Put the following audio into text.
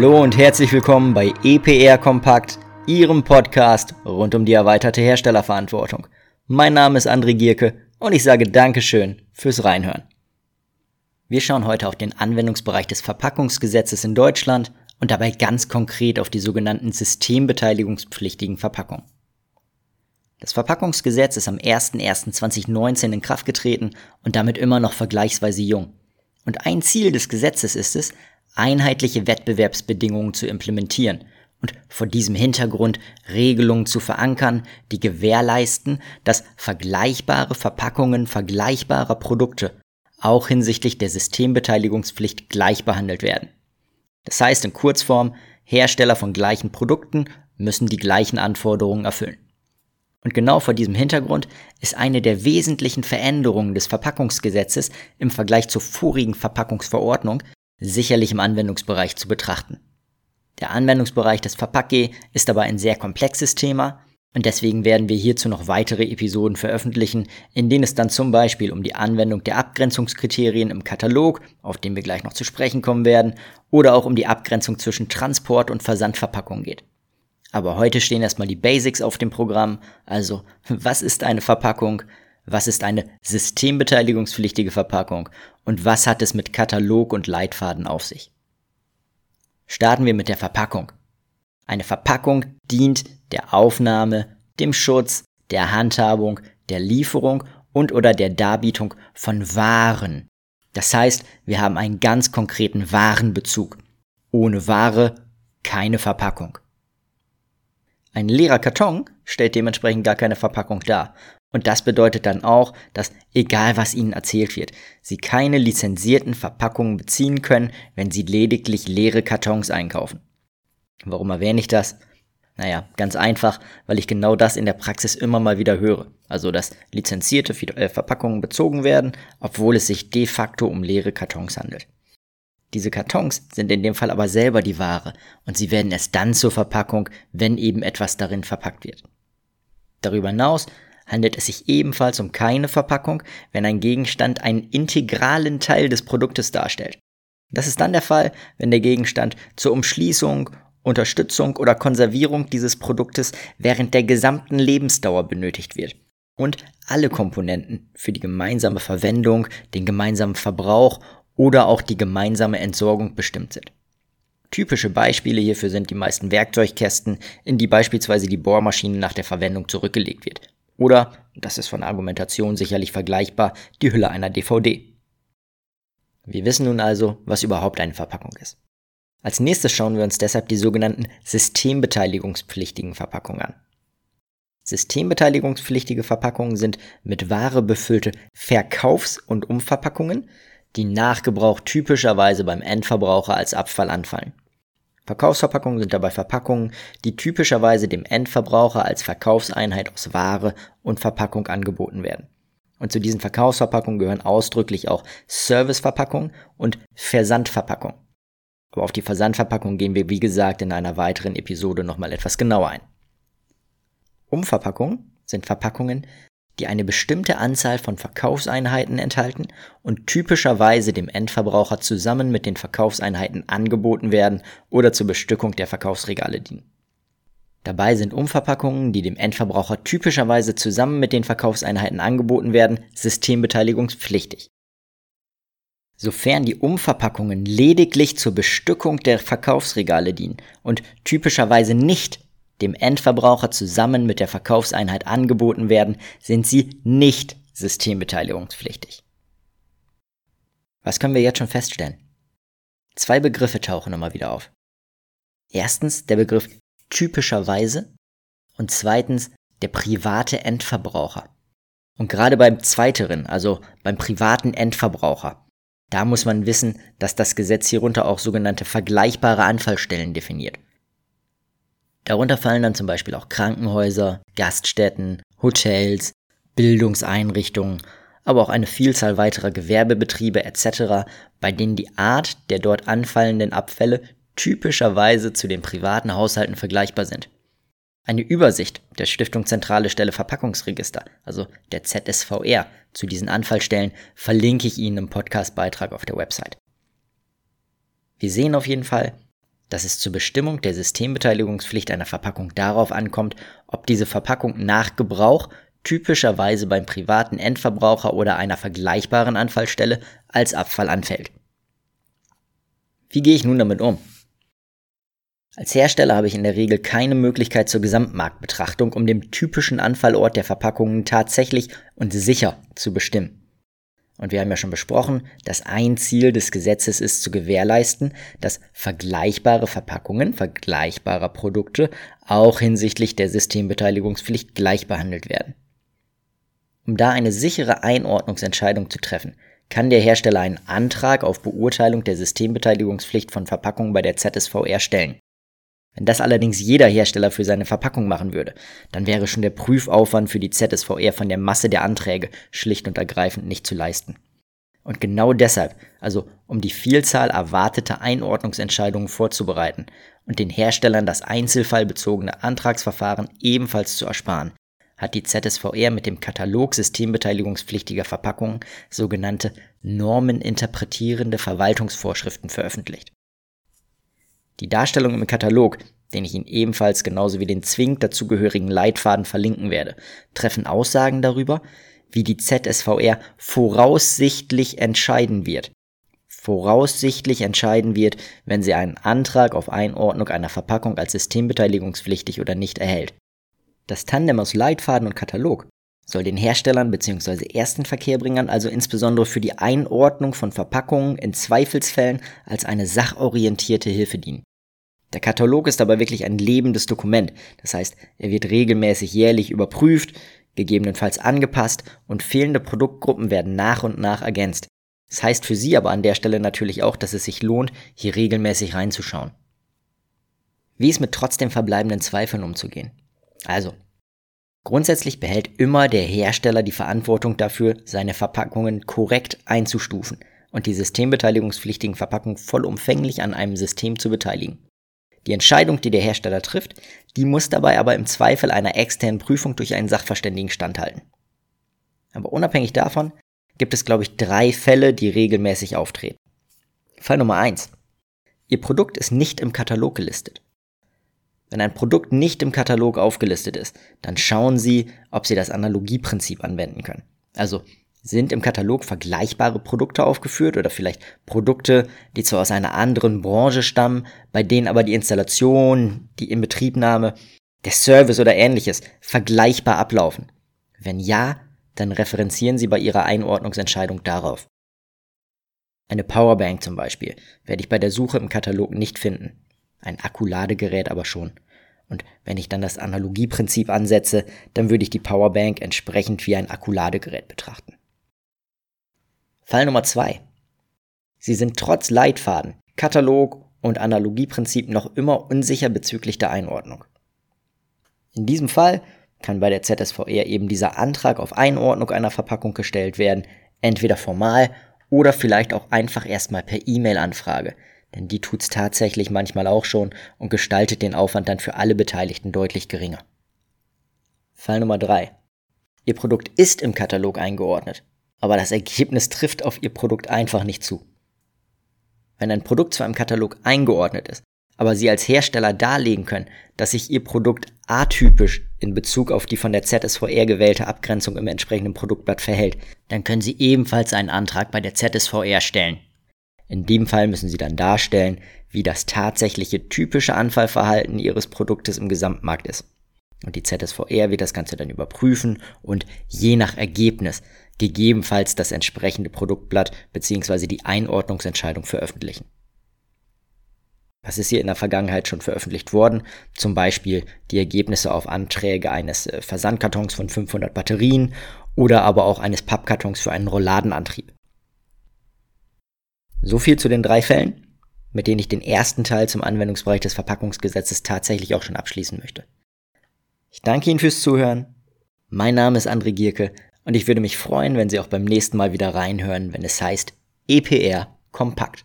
Hallo und herzlich willkommen bei EPR Kompakt, Ihrem Podcast rund um die erweiterte Herstellerverantwortung. Mein Name ist André Gierke und ich sage Dankeschön fürs Reinhören. Wir schauen heute auf den Anwendungsbereich des Verpackungsgesetzes in Deutschland und dabei ganz konkret auf die sogenannten systembeteiligungspflichtigen Verpackungen. Das Verpackungsgesetz ist am 01.01.2019 in Kraft getreten und damit immer noch vergleichsweise jung. Und ein Ziel des Gesetzes ist es, einheitliche Wettbewerbsbedingungen zu implementieren und vor diesem Hintergrund Regelungen zu verankern, die gewährleisten, dass vergleichbare Verpackungen vergleichbarer Produkte auch hinsichtlich der Systembeteiligungspflicht gleich behandelt werden. Das heißt in Kurzform, Hersteller von gleichen Produkten müssen die gleichen Anforderungen erfüllen. Und genau vor diesem Hintergrund ist eine der wesentlichen Veränderungen des Verpackungsgesetzes im Vergleich zur vorigen Verpackungsverordnung sicherlich im Anwendungsbereich zu betrachten. Der Anwendungsbereich des Verpack-G ist aber ein sehr komplexes Thema und deswegen werden wir hierzu noch weitere Episoden veröffentlichen, in denen es dann zum Beispiel um die Anwendung der Abgrenzungskriterien im Katalog, auf den wir gleich noch zu sprechen kommen werden, oder auch um die Abgrenzung zwischen Transport- und Versandverpackung geht. Aber heute stehen erstmal die Basics auf dem Programm. Also, was ist eine Verpackung? Was ist eine systembeteiligungspflichtige Verpackung? Und was hat es mit Katalog und Leitfaden auf sich? Starten wir mit der Verpackung. Eine Verpackung dient der Aufnahme, dem Schutz, der Handhabung, der Lieferung und oder der Darbietung von Waren. Das heißt, wir haben einen ganz konkreten Warenbezug. Ohne Ware keine Verpackung. Ein leerer Karton stellt dementsprechend gar keine Verpackung dar. Und das bedeutet dann auch, dass egal was Ihnen erzählt wird, Sie keine lizenzierten Verpackungen beziehen können, wenn Sie lediglich leere Kartons einkaufen. Warum erwähne ich das? Naja, ganz einfach, weil ich genau das in der Praxis immer mal wieder höre. Also, dass lizenzierte äh, Verpackungen bezogen werden, obwohl es sich de facto um leere Kartons handelt. Diese Kartons sind in dem Fall aber selber die Ware und sie werden erst dann zur Verpackung, wenn eben etwas darin verpackt wird. Darüber hinaus handelt es sich ebenfalls um keine Verpackung, wenn ein Gegenstand einen integralen Teil des Produktes darstellt. Das ist dann der Fall, wenn der Gegenstand zur Umschließung, Unterstützung oder Konservierung dieses Produktes während der gesamten Lebensdauer benötigt wird und alle Komponenten für die gemeinsame Verwendung, den gemeinsamen Verbrauch oder auch die gemeinsame Entsorgung bestimmt sind. Typische Beispiele hierfür sind die meisten Werkzeugkästen, in die beispielsweise die Bohrmaschine nach der Verwendung zurückgelegt wird. Oder, das ist von Argumentation sicherlich vergleichbar, die Hülle einer DVD. Wir wissen nun also, was überhaupt eine Verpackung ist. Als nächstes schauen wir uns deshalb die sogenannten systembeteiligungspflichtigen Verpackungen an. Systembeteiligungspflichtige Verpackungen sind mit Ware befüllte Verkaufs- und Umverpackungen, die nach Gebrauch typischerweise beim Endverbraucher als Abfall anfallen. Verkaufsverpackungen sind dabei Verpackungen, die typischerweise dem Endverbraucher als Verkaufseinheit aus Ware und Verpackung angeboten werden. Und zu diesen Verkaufsverpackungen gehören ausdrücklich auch Serviceverpackungen und Versandverpackungen. Aber auf die Versandverpackung gehen wir, wie gesagt, in einer weiteren Episode nochmal etwas genauer ein. Umverpackungen sind Verpackungen, die eine bestimmte Anzahl von Verkaufseinheiten enthalten und typischerweise dem Endverbraucher zusammen mit den Verkaufseinheiten angeboten werden oder zur Bestückung der Verkaufsregale dienen. Dabei sind Umverpackungen, die dem Endverbraucher typischerweise zusammen mit den Verkaufseinheiten angeboten werden, systembeteiligungspflichtig. Sofern die Umverpackungen lediglich zur Bestückung der Verkaufsregale dienen und typischerweise nicht dem Endverbraucher zusammen mit der Verkaufseinheit angeboten werden, sind sie nicht systembeteiligungspflichtig. Was können wir jetzt schon feststellen? Zwei Begriffe tauchen immer wieder auf. Erstens der Begriff typischerweise und zweitens der private Endverbraucher. Und gerade beim zweiteren, also beim privaten Endverbraucher, da muss man wissen, dass das Gesetz hierunter auch sogenannte vergleichbare Anfallstellen definiert. Darunter fallen dann zum Beispiel auch Krankenhäuser, Gaststätten, Hotels, Bildungseinrichtungen, aber auch eine Vielzahl weiterer Gewerbebetriebe etc., bei denen die Art der dort anfallenden Abfälle typischerweise zu den privaten Haushalten vergleichbar sind. Eine Übersicht der Stiftung Zentrale Stelle Verpackungsregister, also der ZSVR, zu diesen Anfallstellen verlinke ich Ihnen im Podcastbeitrag auf der Website. Wir sehen auf jeden Fall, dass es zur Bestimmung der Systembeteiligungspflicht einer Verpackung darauf ankommt, ob diese Verpackung nach Gebrauch typischerweise beim privaten Endverbraucher oder einer vergleichbaren Anfallstelle als Abfall anfällt. Wie gehe ich nun damit um? Als Hersteller habe ich in der Regel keine Möglichkeit zur Gesamtmarktbetrachtung, um den typischen Anfallort der Verpackungen tatsächlich und sicher zu bestimmen. Und wir haben ja schon besprochen, dass ein Ziel des Gesetzes ist zu gewährleisten, dass vergleichbare Verpackungen vergleichbarer Produkte auch hinsichtlich der Systembeteiligungspflicht gleich behandelt werden. Um da eine sichere Einordnungsentscheidung zu treffen, kann der Hersteller einen Antrag auf Beurteilung der Systembeteiligungspflicht von Verpackungen bei der ZSVR stellen. Wenn das allerdings jeder Hersteller für seine Verpackung machen würde, dann wäre schon der Prüfaufwand für die ZSVR von der Masse der Anträge schlicht und ergreifend nicht zu leisten. Und genau deshalb, also um die Vielzahl erwarteter Einordnungsentscheidungen vorzubereiten und den Herstellern das einzelfallbezogene Antragsverfahren ebenfalls zu ersparen, hat die ZSVR mit dem Katalog systembeteiligungspflichtiger Verpackungen sogenannte normeninterpretierende Verwaltungsvorschriften veröffentlicht. Die Darstellung im Katalog, den ich Ihnen ebenfalls genauso wie den zwingend dazugehörigen Leitfaden verlinken werde, treffen Aussagen darüber, wie die ZSVR voraussichtlich entscheiden wird. Voraussichtlich entscheiden wird, wenn sie einen Antrag auf Einordnung einer Verpackung als systembeteiligungspflichtig oder nicht erhält. Das Tandem aus Leitfaden und Katalog soll den Herstellern bzw. ersten Verkehrbringern also insbesondere für die Einordnung von Verpackungen in Zweifelsfällen als eine sachorientierte Hilfe dienen. Der Katalog ist aber wirklich ein lebendes Dokument. Das heißt, er wird regelmäßig jährlich überprüft, gegebenenfalls angepasst und fehlende Produktgruppen werden nach und nach ergänzt. Das heißt für Sie aber an der Stelle natürlich auch, dass es sich lohnt, hier regelmäßig reinzuschauen. Wie ist mit trotzdem verbleibenden Zweifeln umzugehen? Also, grundsätzlich behält immer der Hersteller die Verantwortung dafür, seine Verpackungen korrekt einzustufen und die systembeteiligungspflichtigen Verpackungen vollumfänglich an einem System zu beteiligen. Die Entscheidung, die der Hersteller trifft, die muss dabei aber im Zweifel einer externen Prüfung durch einen Sachverständigen standhalten. Aber unabhängig davon gibt es, glaube ich, drei Fälle, die regelmäßig auftreten. Fall Nummer eins: Ihr Produkt ist nicht im Katalog gelistet. Wenn ein Produkt nicht im Katalog aufgelistet ist, dann schauen Sie, ob Sie das Analogieprinzip anwenden können. Also sind im Katalog vergleichbare Produkte aufgeführt oder vielleicht Produkte, die zwar aus einer anderen Branche stammen, bei denen aber die Installation, die Inbetriebnahme, der Service oder ähnliches vergleichbar ablaufen? Wenn ja, dann referenzieren Sie bei Ihrer Einordnungsentscheidung darauf. Eine Powerbank zum Beispiel werde ich bei der Suche im Katalog nicht finden. Ein Akkuladegerät aber schon. Und wenn ich dann das Analogieprinzip ansetze, dann würde ich die Powerbank entsprechend wie ein Akkuladegerät betrachten. Fall Nummer zwei: Sie sind trotz Leitfaden, Katalog und Analogieprinzip noch immer unsicher bezüglich der Einordnung. In diesem Fall kann bei der ZSVR eben dieser Antrag auf Einordnung einer Verpackung gestellt werden, entweder formal oder vielleicht auch einfach erstmal per E-Mail-Anfrage, denn die tut's tatsächlich manchmal auch schon und gestaltet den Aufwand dann für alle Beteiligten deutlich geringer. Fall Nummer drei: Ihr Produkt ist im Katalog eingeordnet, aber das Ergebnis trifft auf Ihr Produkt einfach nicht zu. Wenn ein Produkt zwar im Katalog eingeordnet ist, aber Sie als Hersteller darlegen können, dass sich Ihr Produkt atypisch in Bezug auf die von der ZSVR gewählte Abgrenzung im entsprechenden Produktblatt verhält, dann können Sie ebenfalls einen Antrag bei der ZSVR stellen. In dem Fall müssen Sie dann darstellen, wie das tatsächliche typische Anfallverhalten Ihres Produktes im Gesamtmarkt ist. Und die ZSVR wird das Ganze dann überprüfen und je nach Ergebnis gegebenenfalls das entsprechende Produktblatt bzw. die Einordnungsentscheidung veröffentlichen. Was ist hier in der Vergangenheit schon veröffentlicht worden? Zum Beispiel die Ergebnisse auf Anträge eines äh, Versandkartons von 500 Batterien oder aber auch eines Pappkartons für einen Rolladenantrieb. So viel zu den drei Fällen, mit denen ich den ersten Teil zum Anwendungsbereich des Verpackungsgesetzes tatsächlich auch schon abschließen möchte. Ich danke Ihnen fürs Zuhören. Mein Name ist André Gierke und ich würde mich freuen, wenn Sie auch beim nächsten Mal wieder reinhören, wenn es heißt EPR kompakt.